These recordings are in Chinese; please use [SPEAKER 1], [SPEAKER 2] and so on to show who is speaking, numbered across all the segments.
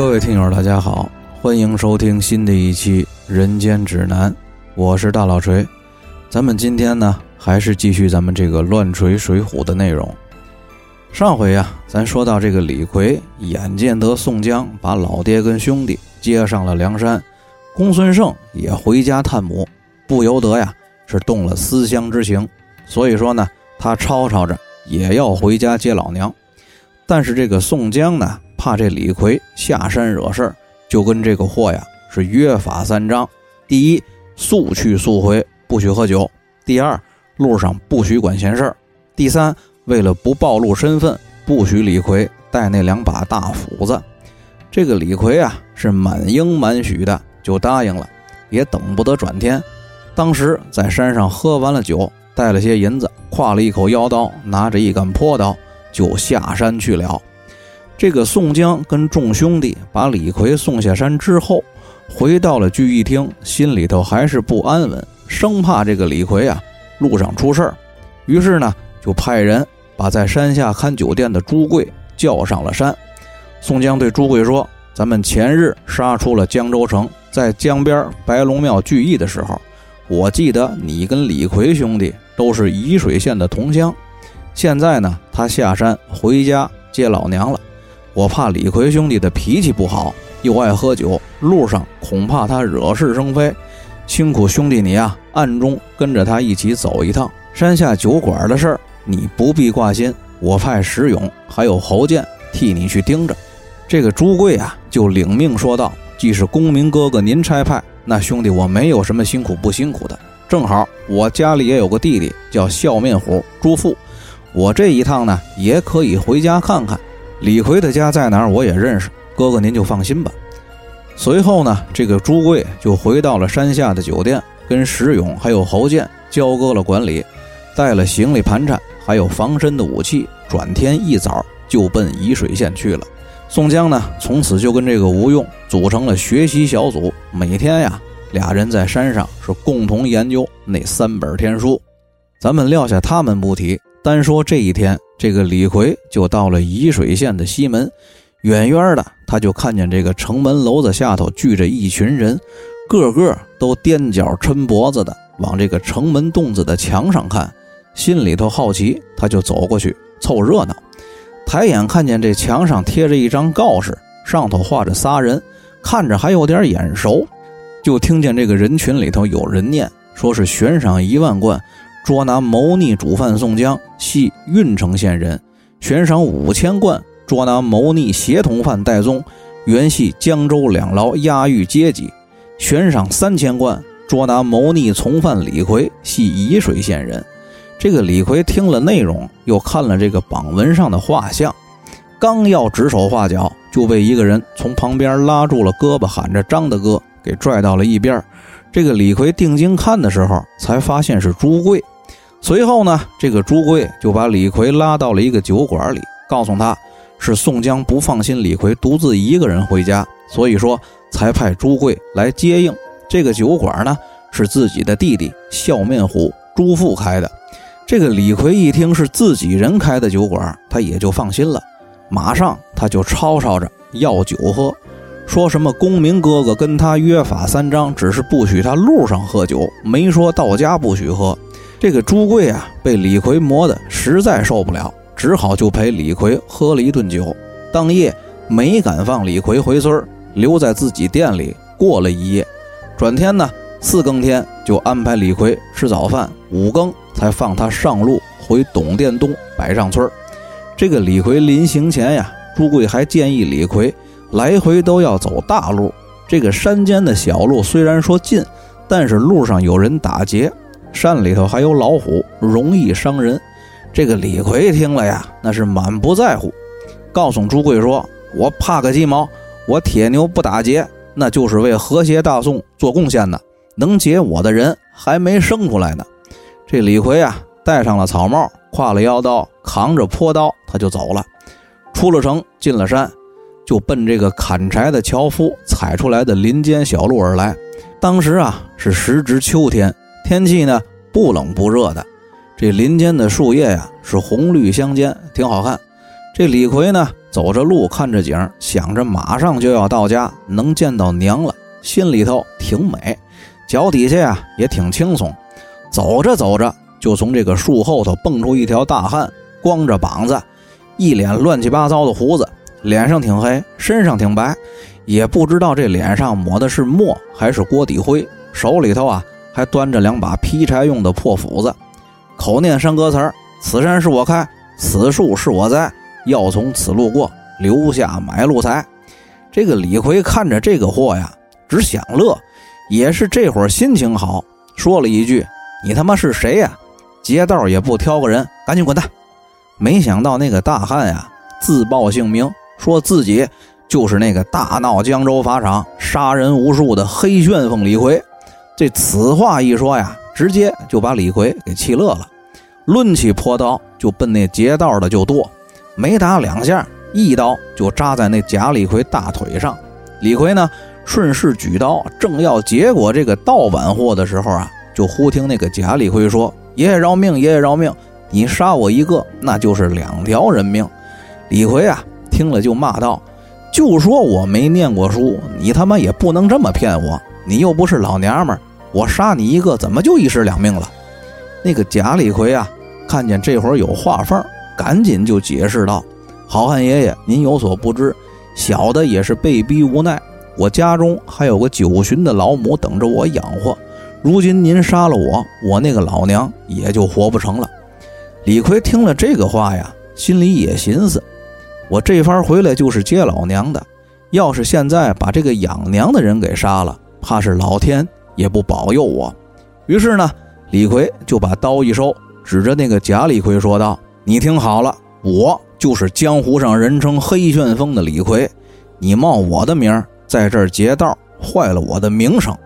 [SPEAKER 1] 各位听友，大家好，欢迎收听新的一期《人间指南》，我是大老锤。咱们今天呢，还是继续咱们这个乱锤水浒的内容。上回呀，咱说到这个李逵眼见得宋江把老爹跟兄弟接上了梁山，公孙胜也回家探母，不由得呀是动了思乡之情，所以说呢，他吵吵着也要回家接老娘。但是这个宋江呢，怕这李逵下山惹事儿，就跟这个货呀是约法三章：第一，速去速回，不许喝酒；第二，路上不许管闲事儿；第三。为了不暴露身份，不许李逵带那两把大斧子。这个李逵啊，是满应满许的就答应了，也等不得转天。当时在山上喝完了酒，带了些银子，挎了一口腰刀，拿着一杆坡刀，就下山去了。这个宋江跟众兄弟把李逵送下山之后，回到了聚义厅，心里头还是不安稳，生怕这个李逵啊路上出事儿，于是呢，就派人。把在山下看酒店的朱贵叫上了山。宋江对朱贵说：“咱们前日杀出了江州城，在江边白龙庙聚义的时候，我记得你跟李逵兄弟都是沂水县的同乡。现在呢，他下山回家接老娘了。我怕李逵兄弟的脾气不好，又爱喝酒，路上恐怕他惹是生非。辛苦兄弟你啊，暗中跟着他一起走一趟山下酒馆的事儿。”你不必挂心，我派石勇还有侯健替你去盯着。这个朱贵啊，就领命说道：“既是公明哥哥您差派，那兄弟我没有什么辛苦不辛苦的。正好我家里也有个弟弟叫笑面虎朱富，我这一趟呢也可以回家看看。李逵的家在哪儿，我也认识。哥哥您就放心吧。”随后呢，这个朱贵就回到了山下的酒店，跟石勇还有侯健交割了管理，带了行李盘缠。还有防身的武器，转天一早就奔沂水县去了。宋江呢，从此就跟这个吴用组成了学习小组，每天呀，俩人在山上是共同研究那三本天书。咱们撂下他们不提，单说这一天，这个李逵就到了沂水县的西门，远远的他就看见这个城门楼子下头聚着一群人，个个都踮脚抻脖子的往这个城门洞子的墙上看。心里头好奇，他就走过去凑热闹。抬眼看见这墙上贴着一张告示，上头画着仨人，看着还有点眼熟。就听见这个人群里头有人念，说是悬赏一万贯，捉拿谋逆主犯宋江，系郓城县人；悬赏五千贯，捉拿谋逆协同犯戴宗，原系江州两牢押狱阶级；悬赏三千贯，捉拿谋逆从犯李逵，系沂水县人。这个李逵听了内容，又看了这个榜文上的画像，刚要指手画脚，就被一个人从旁边拉住了胳膊，喊着“张大哥”，给拽到了一边。这个李逵定睛看的时候，才发现是朱贵。随后呢，这个朱贵就把李逵拉到了一个酒馆里，告诉他是宋江不放心李逵独自一个人回家，所以说才派朱贵来接应。这个酒馆呢，是自己的弟弟笑面虎朱富开的。这个李逵一听是自己人开的酒馆，他也就放心了，马上他就吵吵着要酒喝，说什么公明哥哥跟他约法三章，只是不许他路上喝酒，没说到家不许喝。这个朱贵啊，被李逵磨得实在受不了，只好就陪李逵喝了一顿酒，当夜没敢放李逵回村留在自己店里过了一夜。转天呢，四更天就安排李逵吃早饭，五更。才放他上路回董店东百丈村这个李逵临行前呀，朱贵还建议李逵来回都要走大路。这个山间的小路虽然说近，但是路上有人打劫，山里头还有老虎，容易伤人。这个李逵听了呀，那是满不在乎，告诉朱贵说：“我怕个鸡毛，我铁牛不打劫，那就是为和谐大宋做贡献的。能劫我的人还没生出来呢。”这李逵啊，戴上了草帽，挎了腰刀，扛着坡刀，他就走了。出了城，进了山，就奔这个砍柴的樵夫踩出来的林间小路而来。当时啊，是时值秋天，天气呢不冷不热的。这林间的树叶呀，是红绿相间，挺好看。这李逵呢，走着路，看着景，想着马上就要到家，能见到娘了，心里头挺美，脚底下呀也挺轻松。走着走着，就从这个树后头蹦出一条大汉，光着膀子，一脸乱七八糟的胡子，脸上挺黑，身上挺白，也不知道这脸上抹的是墨还是锅底灰，手里头啊还端着两把劈柴用的破斧子，口念山歌词儿：“此山是我开，此树是我栽，要从此路过，留下买路财。”这个李逵看着这个货呀，只想乐，也是这会儿心情好，说了一句。你他妈是谁呀？劫道也不挑个人，赶紧滚蛋！没想到那个大汉呀，自报姓名，说自己就是那个大闹江州法场、杀人无数的黑旋风李逵。这此话一说呀，直接就把李逵给气乐了，抡起破刀就奔那劫道的就剁，没打两下，一刀就扎在那贾李逵大腿上。李逵呢，顺势举刀，正要结果这个盗版货的时候啊。就忽听那个贾李逵说：“爷爷饶命，爷爷饶命！你杀我一个，那就是两条人命。”李逵啊，听了就骂道：“就说我没念过书，你他妈也不能这么骗我！你又不是老娘们儿，我杀你一个，怎么就一尸两命了？”那个贾李逵啊，看见这会儿有话缝，赶紧就解释道：“好汉爷爷，您有所不知，小的也是被逼无奈，我家中还有个九旬的老母等着我养活。”如今您杀了我，我那个老娘也就活不成了。李逵听了这个话呀，心里也寻思：我这番回来就是接老娘的，要是现在把这个养娘的人给杀了，怕是老天也不保佑我。于是呢，李逵就把刀一收，指着那个假李逵说道：“你听好了，我就是江湖上人称黑旋风的李逵，你冒我的名在这儿劫道，坏了我的名声。”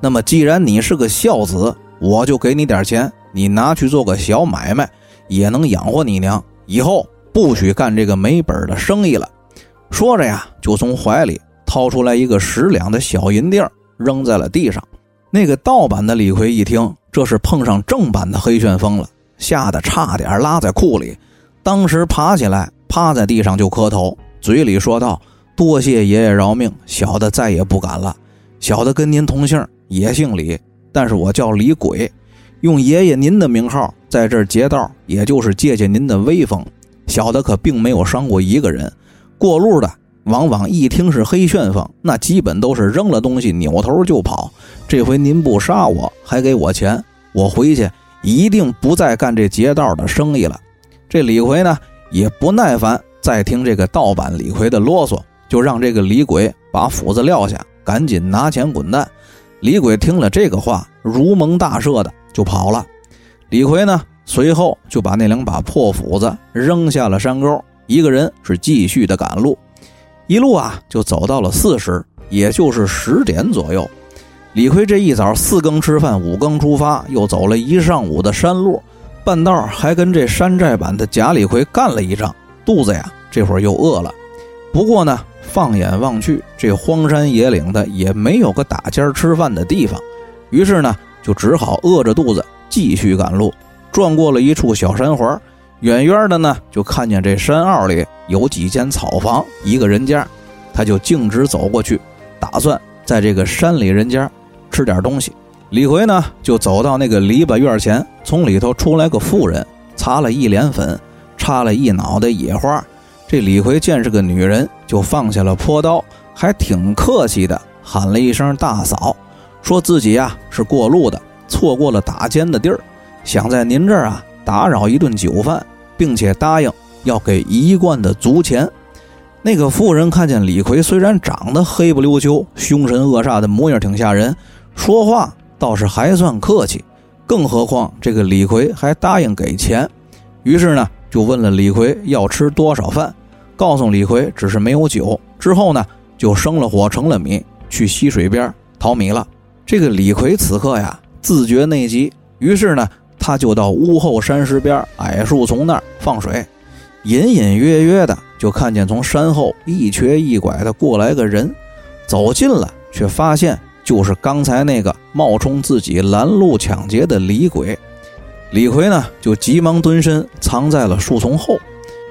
[SPEAKER 1] 那么，既然你是个孝子，我就给你点钱，你拿去做个小买卖，也能养活你娘。以后不许干这个没本的生意了。说着呀，就从怀里掏出来一个十两的小银锭，扔在了地上。那个盗版的李逵一听，这是碰上正版的黑旋风了，吓得差点拉在裤里，当时爬起来，趴在地上就磕头，嘴里说道：“多谢爷爷饶命，小的再也不敢了。小的跟您同姓。”也姓李，但是我叫李鬼，用爷爷您的名号在这劫道，也就是借借您的威风。小的可并没有伤过一个人，过路的往往一听是黑旋风，那基本都是扔了东西扭头就跑。这回您不杀我，还给我钱，我回去一定不再干这劫道的生意了。这李逵呢也不耐烦再听这个盗版李逵的啰嗦，就让这个李鬼把斧子撂下，赶紧拿钱滚蛋。李鬼听了这个话，如蒙大赦的就跑了。李逵呢，随后就把那两把破斧子扔下了山沟，一个人是继续的赶路，一路啊就走到了巳时，也就是十点左右。李逵这一早四更吃饭，五更出发，又走了一上午的山路，半道还跟这山寨版的假李逵干了一仗，肚子呀这会儿又饿了。不过呢。放眼望去，这荒山野岭的也没有个打尖吃饭的地方，于是呢，就只好饿着肚子继续赶路。转过了一处小山环，远远的呢，就看见这山坳里有几间草房，一个人家，他就径直走过去，打算在这个山里人家吃点东西。李逵呢，就走到那个篱笆院前，从里头出来个妇人，擦了一脸粉，插了一脑袋野花。这李逵见是个女人，就放下了坡刀，还挺客气的，喊了一声“大嫂”，说自己呀是过路的，错过了打尖的地儿，想在您这儿啊打扰一顿酒饭，并且答应要给一贯的足钱。那个妇人看见李逵虽然长得黑不溜秋、凶神恶煞的模样挺吓人，说话倒是还算客气，更何况这个李逵还答应给钱，于是呢。就问了李逵要吃多少饭，告诉李逵只是没有酒。之后呢，就生了火，盛了米，去溪水边淘米了。这个李逵此刻呀，自觉内急，于是呢，他就到屋后山石边矮树丛那儿放水。隐隐约约的就看见从山后一瘸一拐的过来个人，走近了，却发现就是刚才那个冒充自己拦路抢劫的李鬼。李逵呢，就急忙蹲身藏在了树丛后，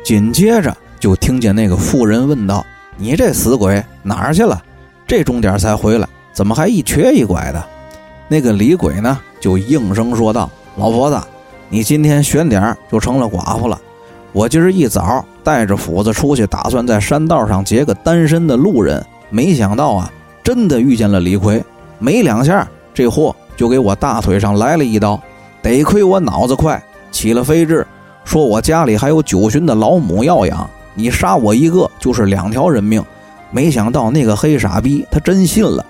[SPEAKER 1] 紧接着就听见那个妇人问道：“你这死鬼哪儿去了？这钟点才回来，怎么还一瘸一拐的？”那个李鬼呢，就应声说道：“老婆子，你今天选点就成了寡妇了。我今儿一早带着斧子出去，打算在山道上劫个单身的路人，没想到啊，真的遇见了李逵。没两下，这货就给我大腿上来了一刀。得亏我脑子快，起了飞智，说我家里还有九旬的老母要养，你杀我一个就是两条人命。没想到那个黑傻逼他真信了。”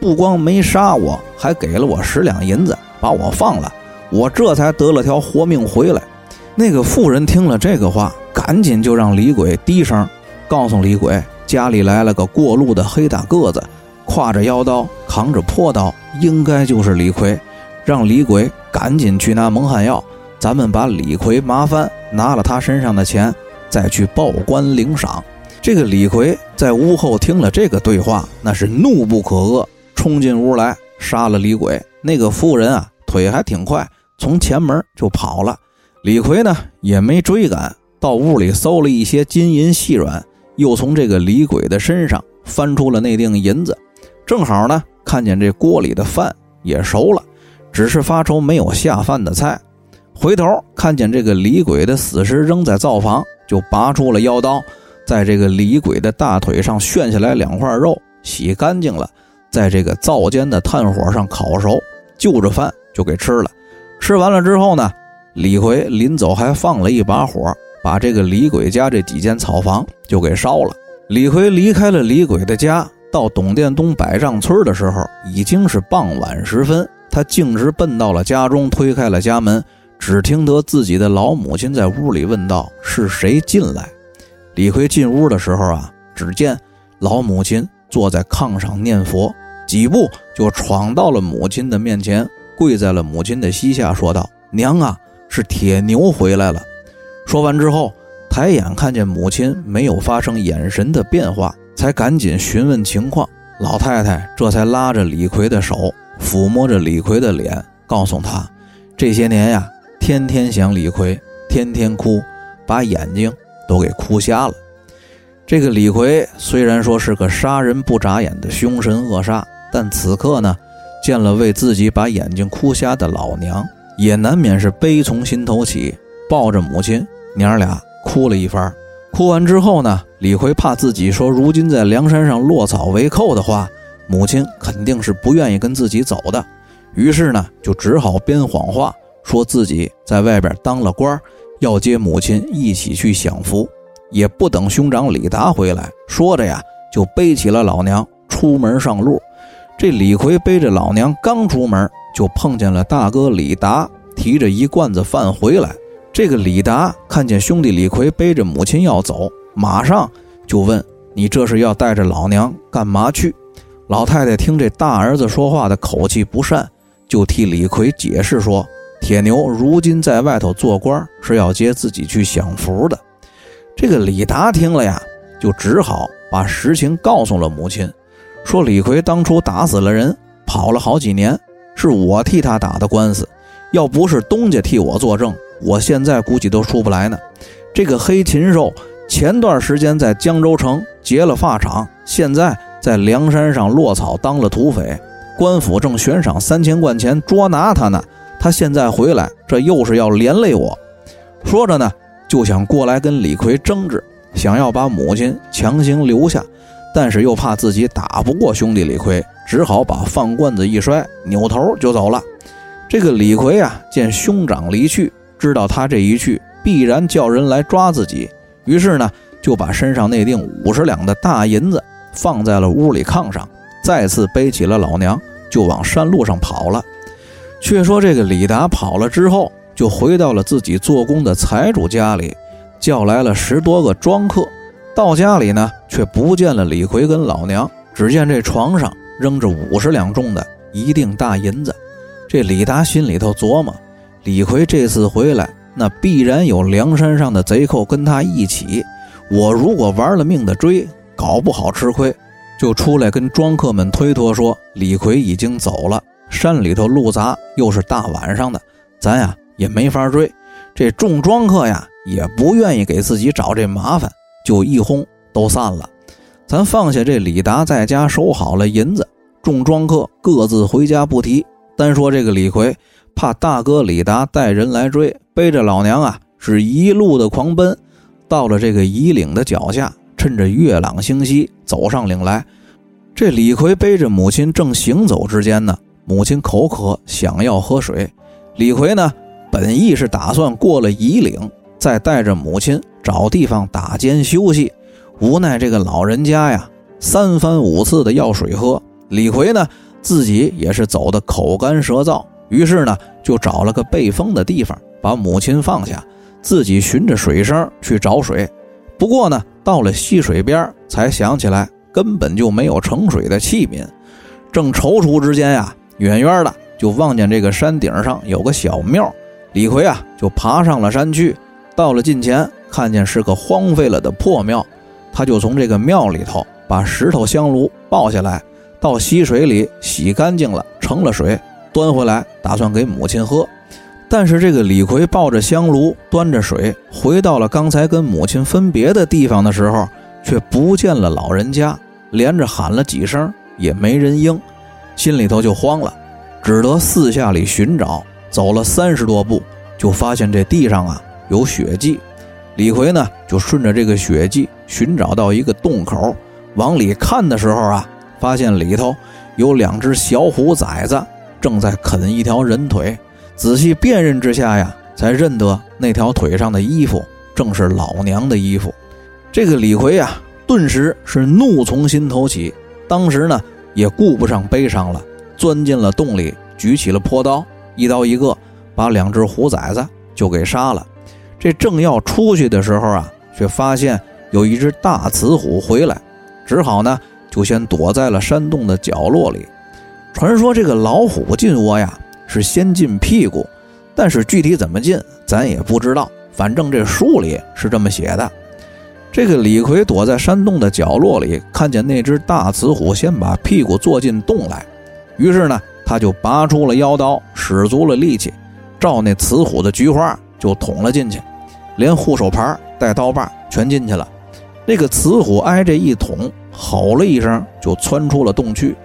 [SPEAKER 1] 不光没杀我，还给了我十两银子，把我放了，我这才得了条活命回来。那个妇人听了这个话，赶紧就让李鬼低声告诉李鬼，家里来了个过路的黑大个子，挎着腰刀，扛着破刀，应该就是李逵，让李鬼赶紧去拿蒙汗药，咱们把李逵麻烦拿了他身上的钱，再去报官领赏。这个李逵在屋后听了这个对话，那是怒不可遏。冲进屋来杀了李鬼，那个妇人啊腿还挺快，从前门就跑了。李逵呢也没追赶，到屋里搜了一些金银细软，又从这个李鬼的身上翻出了那锭银子。正好呢看见这锅里的饭也熟了，只是发愁没有下饭的菜。回头看见这个李鬼的死尸扔在灶房，就拔出了腰刀，在这个李鬼的大腿上炫下来两块肉，洗干净了。在这个灶间的炭火上烤熟，就着饭就给吃了。吃完了之后呢，李逵临走还放了一把火，把这个李鬼家这几间草房就给烧了。李逵离开了李鬼的家，到董殿东百丈村的时候，已经是傍晚时分。他径直奔到了家中，推开了家门，只听得自己的老母亲在屋里问道：“是谁进来？”李逵进屋的时候啊，只见老母亲坐在炕上念佛。几步就闯到了母亲的面前，跪在了母亲的膝下，说道：“娘啊，是铁牛回来了。”说完之后，抬眼看见母亲没有发生眼神的变化，才赶紧询问情况。老太太这才拉着李逵的手，抚摸着李逵的脸，告诉他：“这些年呀，天天想李逵，天天哭，把眼睛都给哭瞎了。”这个李逵虽然说是个杀人不眨眼的凶神恶煞。但此刻呢，见了为自己把眼睛哭瞎的老娘，也难免是悲从心头起，抱着母亲娘俩哭了一番。哭完之后呢，李逵怕自己说如今在梁山上落草为寇的话，母亲肯定是不愿意跟自己走的，于是呢，就只好编谎话，说自己在外边当了官，要接母亲一起去享福。也不等兄长李达回来，说着呀，就背起了老娘出门上路。这李逵背着老娘刚出门，就碰见了大哥李达提着一罐子饭回来。这个李达看见兄弟李逵背着母亲要走，马上就问：“你这是要带着老娘干嘛去？”老太太听这大儿子说话的口气不善，就替李逵解释说：“铁牛如今在外头做官，是要接自己去享福的。”这个李达听了呀，就只好把实情告诉了母亲。说李逵当初打死了人，跑了好几年，是我替他打的官司，要不是东家替我作证，我现在估计都出不来呢。这个黑禽兽前段时间在江州城劫了发场，现在在梁山上落草当了土匪，官府正悬赏三千贯钱捉拿他呢。他现在回来，这又是要连累我。说着呢，就想过来跟李逵争执，想要把母亲强行留下。但是又怕自己打不过兄弟李逵，只好把饭罐子一摔，扭头就走了。这个李逵啊，见兄长离去，知道他这一去必然叫人来抓自己，于是呢，就把身上那锭五十两的大银子放在了屋里炕上，再次背起了老娘，就往山路上跑了。却说这个李达跑了之后，就回到了自己做工的财主家里，叫来了十多个庄客。到家里呢，却不见了李逵跟老娘，只见这床上扔着五十两重的一锭大银子。这李达心里头琢磨：李逵这次回来，那必然有梁山上的贼寇跟他一起。我如果玩了命的追，搞不好吃亏，就出来跟庄客们推脱说李逵已经走了。山里头路杂，又是大晚上的，咱呀也没法追。这众庄客呀也不愿意给自己找这麻烦。就一哄都散了。咱放下这李达在家收好了银子，众庄客各自回家不提。单说这个李逵，怕大哥李达带人来追，背着老娘啊，是一路的狂奔，到了这个夷岭的脚下，趁着月朗星稀，走上岭来。这李逵背着母亲正行走之间呢，母亲口渴，想要喝水。李逵呢，本意是打算过了夷岭，再带着母亲找地方打尖休息。无奈这个老人家呀，三番五次的要水喝。李逵呢，自己也是走的口干舌燥，于是呢，就找了个背风的地方，把母亲放下，自己循着水声去找水。不过呢，到了溪水边，才想起来。根本就没有盛水的器皿，正踌躇之间呀，远远的就望见这个山顶上有个小庙。李逵啊，就爬上了山去。到了近前，看见是个荒废了的破庙，他就从这个庙里头把石头香炉抱下来，到溪水里洗干净了，盛了水，端回来，打算给母亲喝。但是这个李逵抱着香炉，端着水，回到了刚才跟母亲分别的地方的时候。却不见了老人家，连着喊了几声也没人应，心里头就慌了，只得四下里寻找。走了三十多步，就发现这地上啊有血迹。李逵呢就顺着这个血迹寻找到一个洞口，往里看的时候啊，发现里头有两只小虎崽子正在啃一条人腿。仔细辨认之下呀，才认得那条腿上的衣服正是老娘的衣服。这个李逵呀，顿时是怒从心头起，当时呢也顾不上悲伤了，钻进了洞里，举起了朴刀，一刀一个，把两只虎崽子就给杀了。这正要出去的时候啊，却发现有一只大雌虎回来，只好呢就先躲在了山洞的角落里。传说这个老虎进窝呀是先进屁股，但是具体怎么进咱也不知道，反正这书里是这么写的。这个李逵躲在山洞的角落里，看见那只大雌虎先把屁股坐进洞来，于是呢，他就拔出了腰刀，使足了力气，照那雌虎的菊花就捅了进去，连护手牌带刀把全进去了。那个雌虎挨这一捅，吼了一声，就窜出了洞去。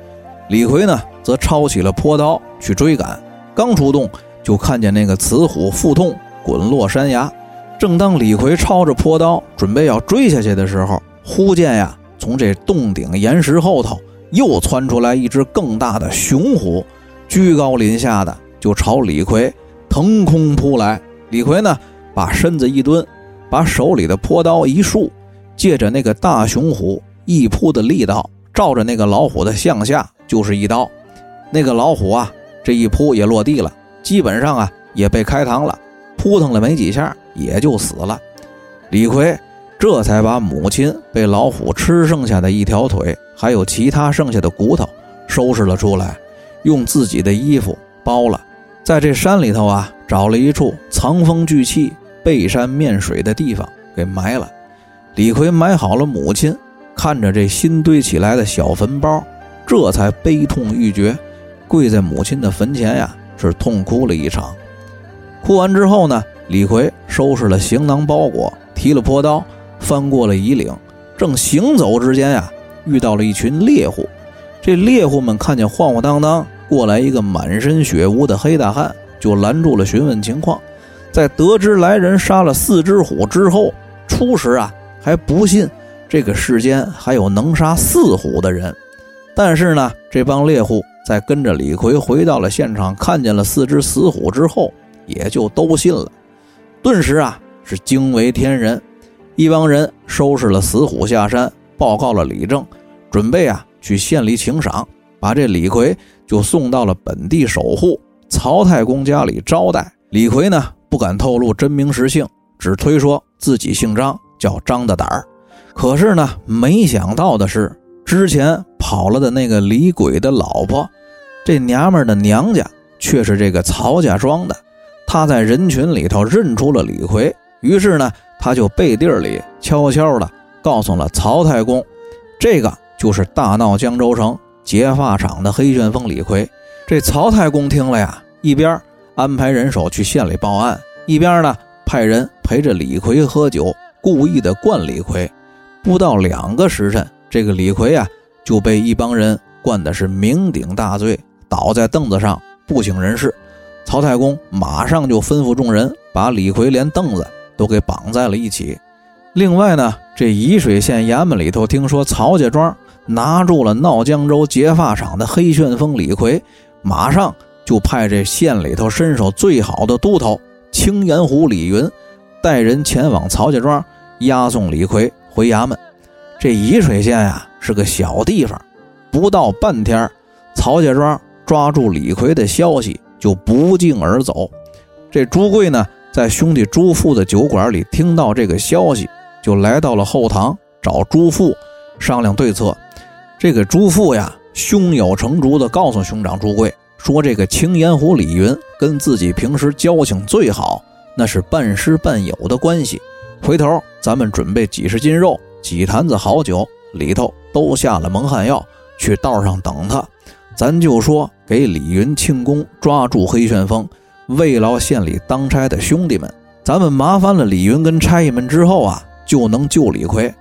[SPEAKER 1] 李逵呢，则抄起了坡刀去追赶，刚出洞，就看见那个雌虎腹痛，滚落山崖。正当李逵抄着坡刀准备要追下去的时候，忽见呀，从这洞顶岩石后头又窜出来一只更大的雄虎，居高临下的就朝李逵腾空扑来。李逵呢，把身子一蹲，把手里的坡刀一竖，借着那个大雄虎一扑的力道，照着那个老虎的向下就是一刀。那个老虎啊，这一扑也落地了，基本上啊也被开膛了，扑腾了没几下。也就死了，李逵这才把母亲被老虎吃剩下的一条腿，还有其他剩下的骨头收拾了出来，用自己的衣服包了，在这山里头啊，找了一处藏风聚气、背山面水的地方给埋了。李逵埋好了母亲，看着这新堆起来的小坟包，这才悲痛欲绝，跪在母亲的坟前呀，是痛哭了一场。哭完之后呢？李逵收拾了行囊包裹，提了朴刀，翻过了夷岭。正行走之间呀，遇到了一群猎户。这猎户们看见晃晃荡荡过来一个满身血污的黑大汉，就拦住了询问情况。在得知来人杀了四只虎之后，初时啊还不信这个世间还有能杀四虎的人。但是呢，这帮猎户在跟着李逵回到了现场，看见了四只死虎之后，也就都信了。顿时啊，是惊为天人。一帮人收拾了死虎下山，报告了李正，准备啊去县里请赏，把这李逵就送到了本地守护曹太公家里招待。李逵呢不敢透露真名实姓，只推说自己姓张，叫张大胆儿。可是呢，没想到的是，之前跑了的那个李鬼的老婆，这娘们的娘家却是这个曹家庄的。他在人群里头认出了李逵，于是呢，他就背地里悄悄的告诉了曹太公，这个就是大闹江州城结发厂的黑旋风李逵。这曹太公听了呀，一边安排人手去县里报案，一边呢派人陪着李逵喝酒，故意的灌李逵。不到两个时辰，这个李逵啊就被一帮人灌的是酩酊大醉，倒在凳子上不省人事。曹太公马上就吩咐众人把李逵连凳子都给绑在了一起。另外呢，这沂水县衙门里头听说曹家庄拿住了闹江州结发厂的黑旋风李逵，马上就派这县里头身手最好的都头青岩虎李云带人前往曹家庄押送李逵回衙门。这沂水县呀是个小地方，不到半天，曹家庄抓住李逵的消息。就不胫而走。这朱贵呢，在兄弟朱富的酒馆里听到这个消息，就来到了后堂找朱富商量对策。这个朱富呀，胸有成竹地告诉兄长朱贵说：“这个青岩湖李云跟自己平时交情最好，那是半师半友的关系。回头咱们准备几十斤肉、几坛子好酒，里头都下了蒙汗药，去道上等他。”咱就说给李云庆功，抓住黑旋风，慰劳县里当差的兄弟们。咱们麻烦了李云跟差役们之后啊，就能救李逵。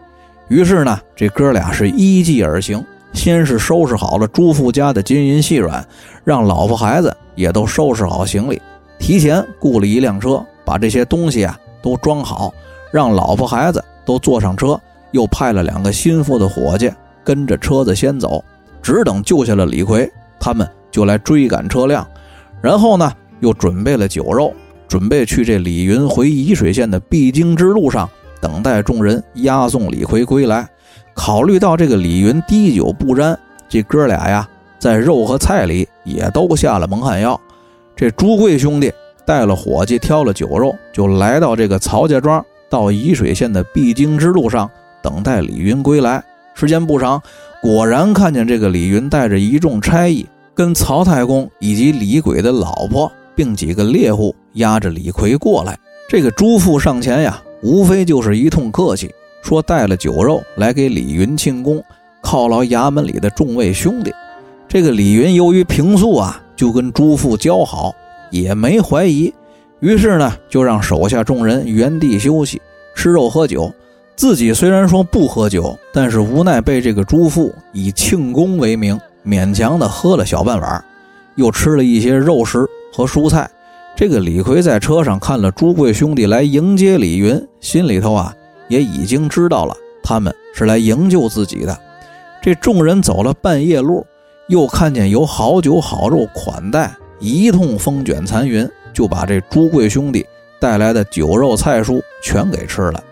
[SPEAKER 1] 于是呢，这哥俩是依计而行，先是收拾好了朱富家的金银细软，让老婆孩子也都收拾好行李，提前雇了一辆车，把这些东西啊都装好，让老婆孩子都坐上车，又派了两个心腹的伙计跟着车子先走。只等救下了李逵，他们就来追赶车辆，然后呢，又准备了酒肉，准备去这李云回沂水县的必经之路上等待众人押送李逵归来。考虑到这个李云滴酒不沾，这哥俩呀，在肉和菜里也都下了蒙汗药。这朱贵兄弟带了伙计，挑了酒肉，就来到这个曹家庄，到沂水县的必经之路上等待李云归来。时间不长。果然看见这个李云带着一众差役，跟曹太公以及李鬼的老婆，并几个猎户押着李逵过来。这个朱富上前呀，无非就是一通客气，说带了酒肉来给李云庆功，犒劳衙门里的众位兄弟。这个李云由于平素啊就跟朱富交好，也没怀疑，于是呢就让手下众人原地休息，吃肉喝酒。自己虽然说不喝酒，但是无奈被这个朱富以庆功为名，勉强的喝了小半碗，又吃了一些肉食和蔬菜。这个李逵在车上看了朱贵兄弟来迎接李云，心里头啊也已经知道了他们是来营救自己的。这众人走了半夜路，又看见有好酒好肉款待，一通风卷残云，就把这朱贵兄弟带来的酒肉菜蔬全给吃了。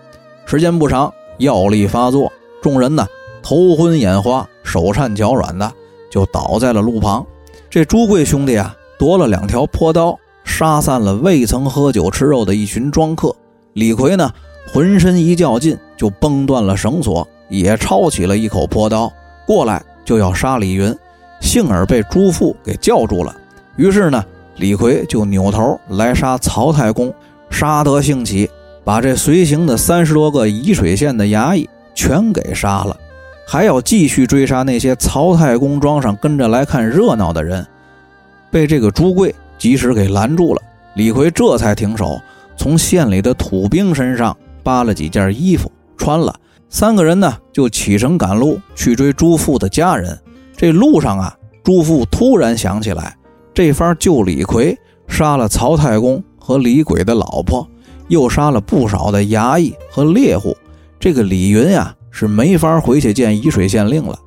[SPEAKER 1] 时间不长，药力发作，众人呢头昏眼花，手颤脚软的，就倒在了路旁。这朱贵兄弟啊，夺了两条破刀，杀散了未曾喝酒吃肉的一群庄客。李逵呢，浑身一较劲，就崩断了绳索，也抄起了一口破刀，过来就要杀李云，幸而被朱富给叫住了。于是呢，李逵就扭头来杀曹太公，杀得兴起。把这随行的三十多个沂水县的衙役全给杀了，还要继续追杀那些曹太公庄上跟着来看热闹的人，被这个朱贵及时给拦住了。李逵这才停手，从县里的土兵身上扒了几件衣服穿了。三个人呢就启程赶路去追朱富的家人。这路上啊，朱富突然想起来，这番救李逵，杀了曹太公和李鬼的老婆。又杀了不少的衙役和猎户，这个李云呀是没法回去见沂水县令了。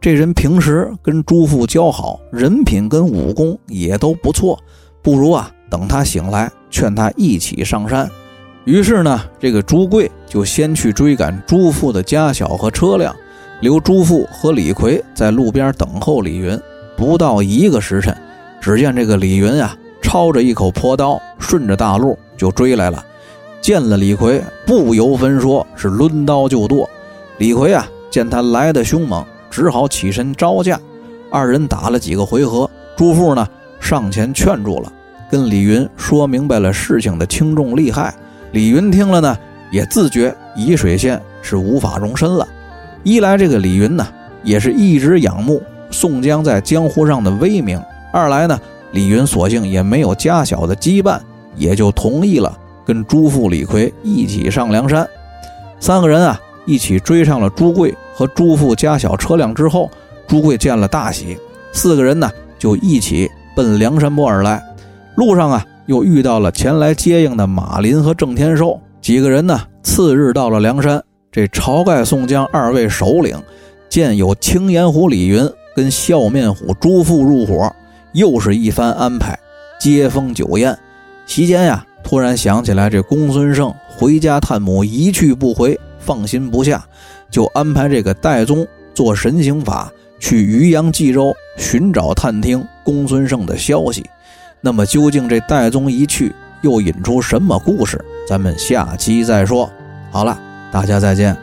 [SPEAKER 1] 这人平时跟朱富交好，人品跟武功也都不错，不如啊等他醒来，劝他一起上山。于是呢，这个朱贵就先去追赶朱富的家小和车辆，留朱富和李逵在路边等候李云。不到一个时辰，只见这个李云啊抄着一口破刀，顺着大路就追来了。见了李逵，不由分说，是抡刀就剁。李逵啊，见他来的凶猛，只好起身招架。二人打了几个回合，朱富呢上前劝住了，跟李云说明白了事情的轻重利害。李云听了呢，也自觉沂水县是无法容身了。一来这个李云呢，也是一直仰慕宋江在江湖上的威名；二来呢，李云索性也没有家小的羁绊，也就同意了。跟朱富、李逵一起上梁山，三个人啊一起追上了朱贵和朱父家小车辆之后，朱贵见了大喜，四个人呢就一起奔梁山泊而来。路上啊，又遇到了前来接应的马林和郑天寿几个人呢。次日到了梁山，这晁盖、宋江二位首领见有青岩虎李云跟笑面虎朱富入伙，又是一番安排，接风酒宴。席间呀，突然想起来这公孙胜回家探母一去不回，放心不下，就安排这个戴宗做神行法去渔阳冀州寻找探听公孙胜的消息。那么究竟这戴宗一去，又引出什么故事？咱们下期再说。好了，大家再见。